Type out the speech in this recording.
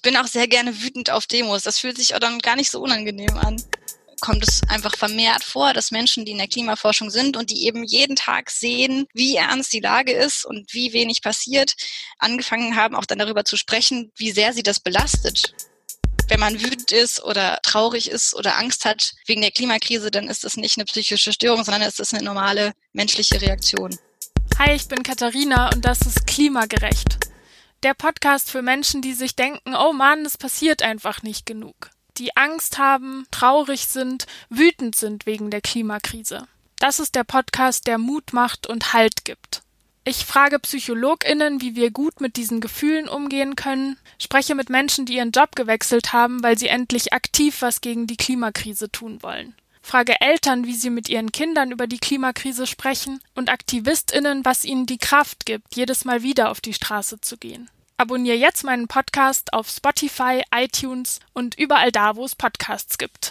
Ich bin auch sehr gerne wütend auf Demos. Das fühlt sich auch dann gar nicht so unangenehm an kommt es einfach vermehrt vor, dass Menschen, die in der Klimaforschung sind und die eben jeden Tag sehen, wie ernst die Lage ist und wie wenig passiert, angefangen haben, auch dann darüber zu sprechen, wie sehr sie das belastet. Wenn man wütend ist oder traurig ist oder Angst hat wegen der Klimakrise, dann ist das nicht eine psychische Störung, sondern es ist eine normale menschliche Reaktion. Hi, ich bin Katharina und das ist Klimagerecht. Der Podcast für Menschen, die sich denken, oh Mann, es passiert einfach nicht genug. Die Angst haben, traurig sind, wütend sind wegen der Klimakrise. Das ist der Podcast, der Mut macht und Halt gibt. Ich frage PsychologInnen, wie wir gut mit diesen Gefühlen umgehen können, spreche mit Menschen, die ihren Job gewechselt haben, weil sie endlich aktiv was gegen die Klimakrise tun wollen frage Eltern, wie sie mit ihren Kindern über die Klimakrise sprechen und AktivistInnen, was ihnen die Kraft gibt, jedes Mal wieder auf die Straße zu gehen. Abonniere jetzt meinen Podcast auf Spotify, iTunes und überall da, wo es Podcasts gibt.